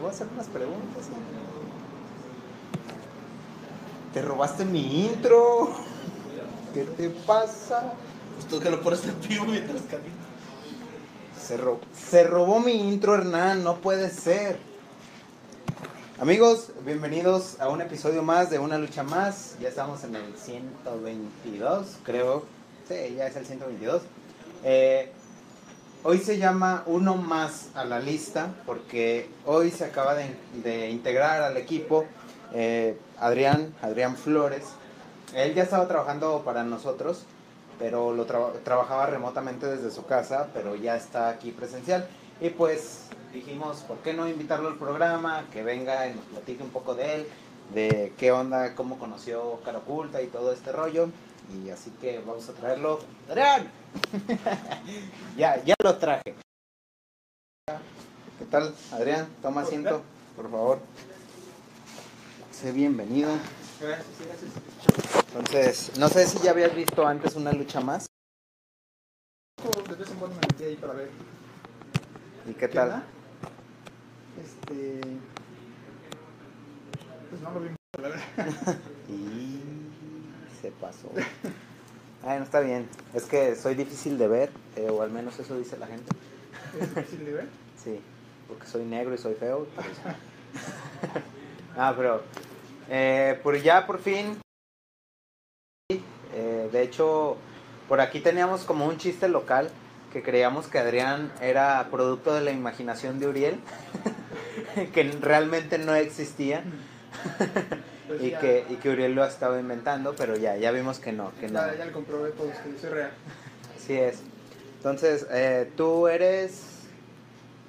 te voy a hacer unas preguntas. Te robaste mi intro. ¿Qué te pasa? Pues tú que lo pones en vivo mientras caminas. Se, ro- se robó mi intro, Hernán, no puede ser. Amigos, bienvenidos a un episodio más de Una Lucha Más. Ya estamos en el 122, creo. Sí, ya es el 122. Eh, hoy se llama Uno Más a la lista porque hoy se acaba de, integrar al equipo eh, Adrián, Adrián Flores. Él ya estaba trabajando para nosotros, pero lo traba- trabajaba remotamente desde su casa, pero ya está aquí presencial. Y pues dijimos, ¿por qué no invitarlo al programa? Que venga y nos platique un poco de él, de qué onda, cómo conoció Cara Oculta y todo este rollo. Y así que vamos a traerlo. ¡Adrián! ya, ya lo traje. ¿Qué tal, Adrián? Toma asiento, por favor. Sé bienvenido. Gracias, gracias. Entonces, no sé si ya habías visto antes una lucha más. De vez en cuando me metí ahí para ver. ¿Y qué ¿Qué tal? Este. Pues no lo vi la verdad. Y se pasó. Bueno, está bien. Es que soy difícil de ver, eh, o al menos eso dice la gente. Es difícil de ver. Sí, porque soy negro y soy feo. ah, pero eh, por ya por fin. eh, de hecho, por aquí teníamos como un chiste local que creíamos que Adrián era producto de la imaginación de Uriel, que realmente no existía Pues y ya- que, y que Uriel lo estaba inventando, pero ya, ya vimos que no, que no. Ya, ya le comprobé todos que soy real. Así es. Entonces, eh, tú eres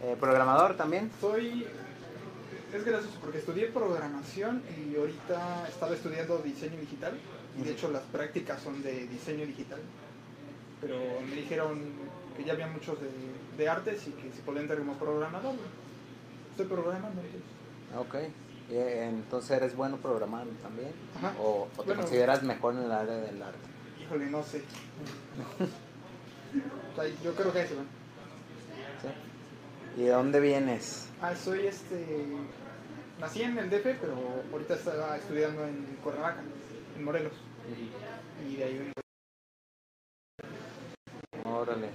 eh, programador también. Soy. Es gracioso porque estudié programación y ahorita estaba estudiando diseño digital. Y de hecho las prácticas son de diseño digital. Pero me dijeron que ya había muchos de, de artes y que si podían entrar como programador. Estoy programando. entonces. Ok. Eh, entonces eres bueno programando también. Ajá. O, o te Bueno. consideras mejor en el área del arte. Híjole, no sé. O sea, yo creo que eso. ¿sí? ¿Y de dónde vienes? Ah, soy este. Nací en el DF, pero ahorita estaba estudiando en Cuernavaca, en Morelos. Y de ahí vengo. Órale.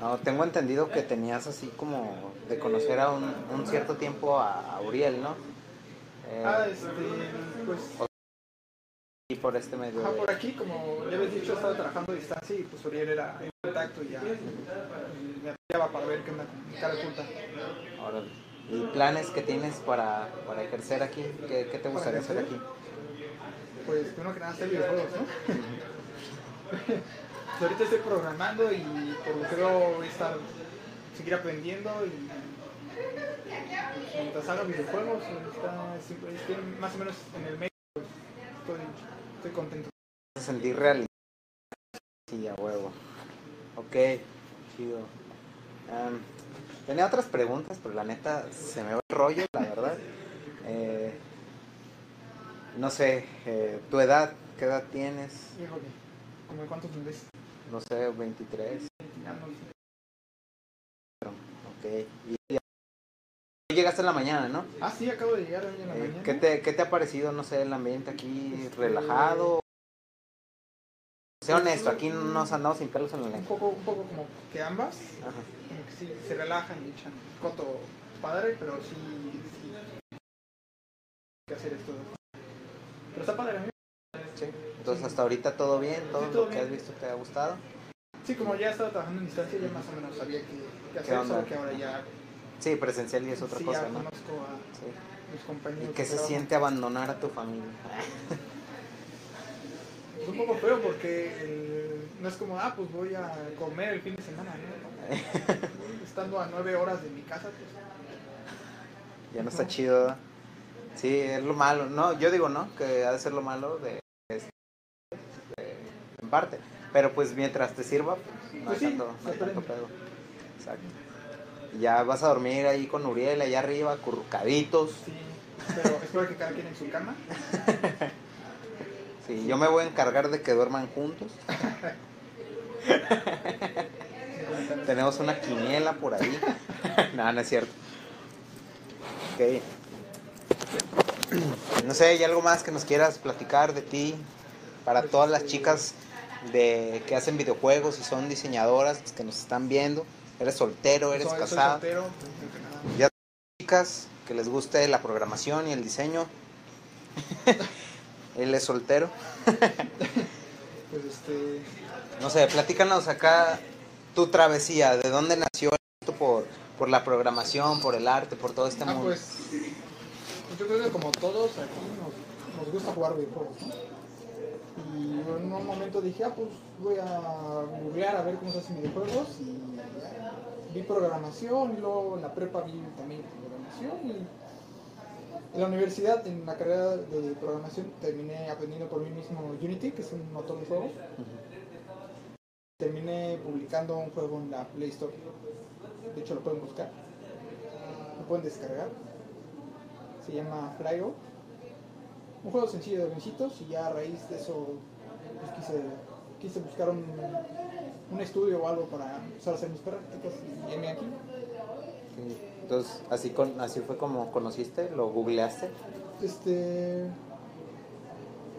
No, tengo entendido que tenías así como de conocer a un, un cierto tiempo a, a Uriel, ¿no? Eh, Ah, este. Pues. y por este medio. Ajá, por aquí, como ya habéis dicho, estaba trabajando a distancia y pues Uriel era en contacto y ya me apoyaba para ver qué onda con mi cara oculta. Órale. ¿Y planes que tienes para, para ejercer aquí? ¿Qué, qué te gustaría hacer aquí? Pues primero que nada hacer videojuegos, ¿no? Pues, ahorita estoy programando y por lo que veo voy a estar, seguir aprendiendo y pues, haga videojuegos, está, siempre- estoy más o menos en el medio, pues, estoy, estoy contento. Se sentir realidad. Sí, a huevo. Ok, chido. Am, tenía otras preguntas, pero la neta se me va el rollo, la verdad. Eh, no sé, eh, tu edad, ¿qué edad tienes? Híjole, ¿como de cuántos me ves? No sé, 23. Ya no sé. Ok. Y, y llegaste en la mañana, ¿no? Ah, sí, acabo de llegar hoy en la Eh, mañana. ¿qué, te, ¿Qué te ha parecido, no sé, el ambiente aquí Este- relajado? Sé honesto, aquí no nos andamos sin pelos en la Un lengua. poco, un poco como que ambas, Ajá. como que sí, se relajan y echan coto padre, pero sí, sí. Hay que hacer esto. Pero está padre, a mí. Sí. Entonces hasta ahorita todo bien, todo, Sí, todo lo que has visto te ha gustado. Sí, como ya estaba trabajando en distancia, ya más o menos sabía qué, qué hacer, solo que ahora ya, Sí, presencial y es otra sí, cosa, ya ¿no? conozco a Sí. mis compañeros. ¿Y qué de se siente abandonar a tu familia? Es un poco feo porque el- no es como, ah, pues voy a comer el fin de semana, ¿no? Estando a nueve horas de mi casa, pues ya no está chido. Sí, es lo malo. No, yo digo no, que ha de ser lo malo de, de- en parte. Pero pues mientras te sirva, pues, no Pues hay sí, tanto, no hay tanto pedo. Exacto. Ya vas a dormir ahí con Uriel allá arriba, currucaditos. sí. Pero espero que cada quien en su cama. Sí, yo me voy a encargar de que duerman juntos. Tenemos una quiniela por ahí. no, no es cierto. Ok. No sé, ¿hay algo más que nos quieras platicar de ti? Para todas las chicas de que hacen videojuegos y son diseñadoras que nos están viendo. Eres soltero, eres Soy- soy casado. soltero, que nada. Ya chicas que les guste la programación y el diseño. Él es soltero. Pues este. No sé, platícanos acá tu travesía, ¿de dónde nació esto por, por la programación, por el arte, por todo este Ah, mundo? pues Yo creo que como todos aquí nos, nos gusta jugar videojuegos, ¿no? Y en un momento dije, ah, pues voy a googlear a ver cómo se hacen videojuegos. Y vi programación, y luego en la prepa vi también programación. Y en la universidad, en la carrera de programación, terminé aprendiendo por mí mismo Unity, que es un motor de juegos. Terminé publicando un juego en la Play Store. De hecho, lo pueden buscar. Lo pueden descargar. Se llama Flygo. Un juego sencillo de avioncitos y ya a raíz de eso pues, quise, quise buscar un, un estudio o algo para empezar a hacer mis prácticas y heme aquí. Sí. Entonces, así, con, así fue como conociste, lo googleaste. Este.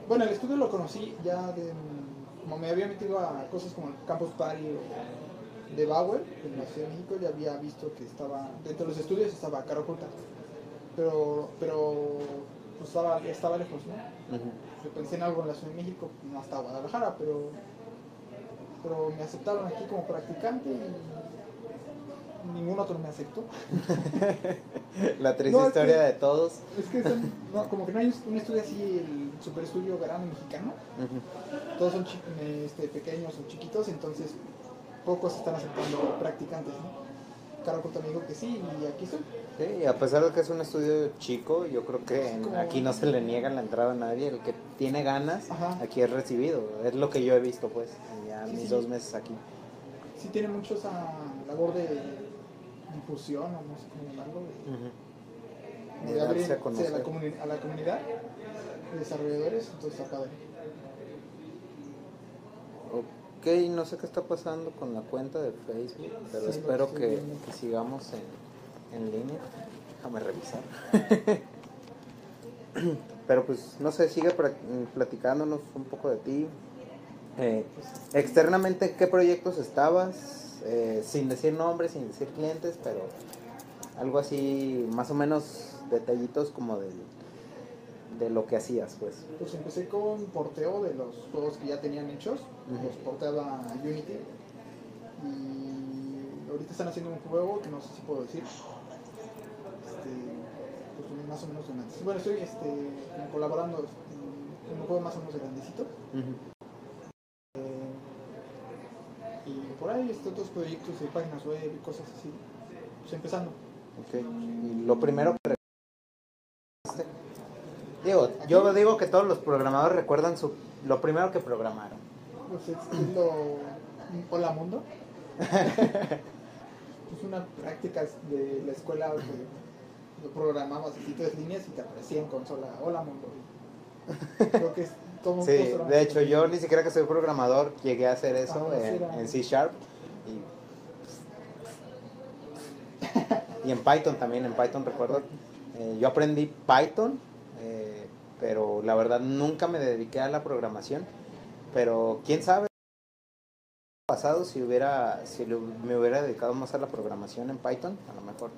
Bueno, el estudio lo conocí ya de. Como me había metido a cosas como el Campus Party o de Bauer en la Ciudad de México, ya había visto que estaba. Dentro de los estudios estaba Cara Oculta. Pero. Pero. Pues estaba, estaba lejos, ¿no? Yo pensé en algo en la Ciudad de México, no hasta Guadalajara, pero. Pero me aceptaron aquí como practicante y. Ningún otro me aceptó. La triste No, historia que- de todos. Es que son- no, como que no hay un estudio así, el super estudio verano mexicano. Todos son este, pequeños o chiquitos, entonces pocos están aceptando practicantes, ¿no? Oculta me dijo que sí y aquí estoy. Sí, a pesar de que es un estudio chico, yo creo que en- Como- aquí no se le niega la entrada a nadie. El que tiene ganas, Ajá. aquí es recibido. Es lo que yo he visto, pues, ya Sí, mis sí. dos meses aquí. Sí tiene mucho esa labor de difusión, o no sé cómo llamarlo, de, abrir darse a sí, conocer. a, la a la comunidad de desarrolladores, entonces está padre. Ok, no sé qué está pasando con la cuenta de Facebook, pero Sí, espero que, sigamos en, en línea. Déjame revisar. pero pues, no sé, sigue platicándonos un poco de ti. Eh, externamente, ¿qué proyectos estabas? Eh, sin decir nombres, sin decir clientes, pero algo así, más o menos detallitos como del, de lo que hacías, pues. Pues empecé con porteo de los juegos que ya tenían hechos, los porteaba a Unity y ahorita están haciendo un juego que no sé si puedo decir. Este, pues más o menos grande. Bueno, estoy este, colaborando en un juego más o menos grandecito. Eh, y por ahí este, otros proyectos de páginas web y cosas así. Pues empezando. Ok. Y lo primero que. Digo, yo digo que todos los programadores recuerdan su, lo primero que programaron. Pues es, es lo. Hola mundo. es una práctica de la escuela que programabas así tres líneas y te aparecía en consola. Hola mundo. Creo que es todo Sí, de hecho yo ni siquiera que soy programador llegué a hacer eso Ah, en, era- en C Sharp y, y en Python también, en Python recuerdo. Eh, yo aprendí Python, eh, pero la verdad nunca me dediqué a la programación. Pero quién sabe pasado si hubiera si me hubiera dedicado más a la programación en Python, a lo mejor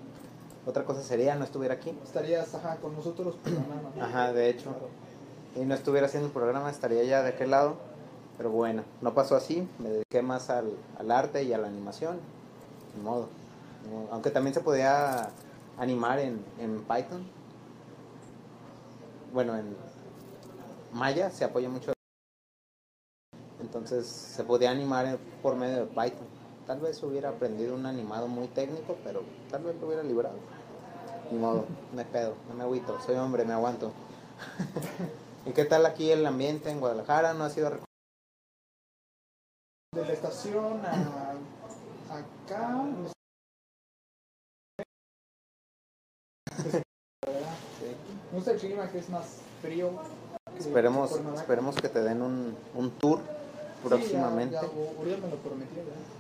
otra cosa sería no estuviera aquí. Estarías ajá, con nosotros programando. Ajá, de hecho. Y no estuviera haciendo el programa, estaría ya de aquel lado. Pero bueno, no pasó así. Me dediqué más al, al arte y a la animación. Ni modo. Aunque también se podía animar en, en Python. Bueno, en Maya se apoya mucho. Entonces se podía animar por medio de Python. Tal vez hubiera aprendido un animado muy técnico, pero tal vez lo hubiera librado. Ni modo, me pedo, no me agüito, soy hombre, me aguanto. ¿Y qué tal aquí el ambiente en Guadalajara? ¿No ha sido De la estación a acá. gusta el clima que es más frío. Esperemos, que esperemos que te den un, un tour próximamente. Sí, ya, ya, me lo prometió, ya.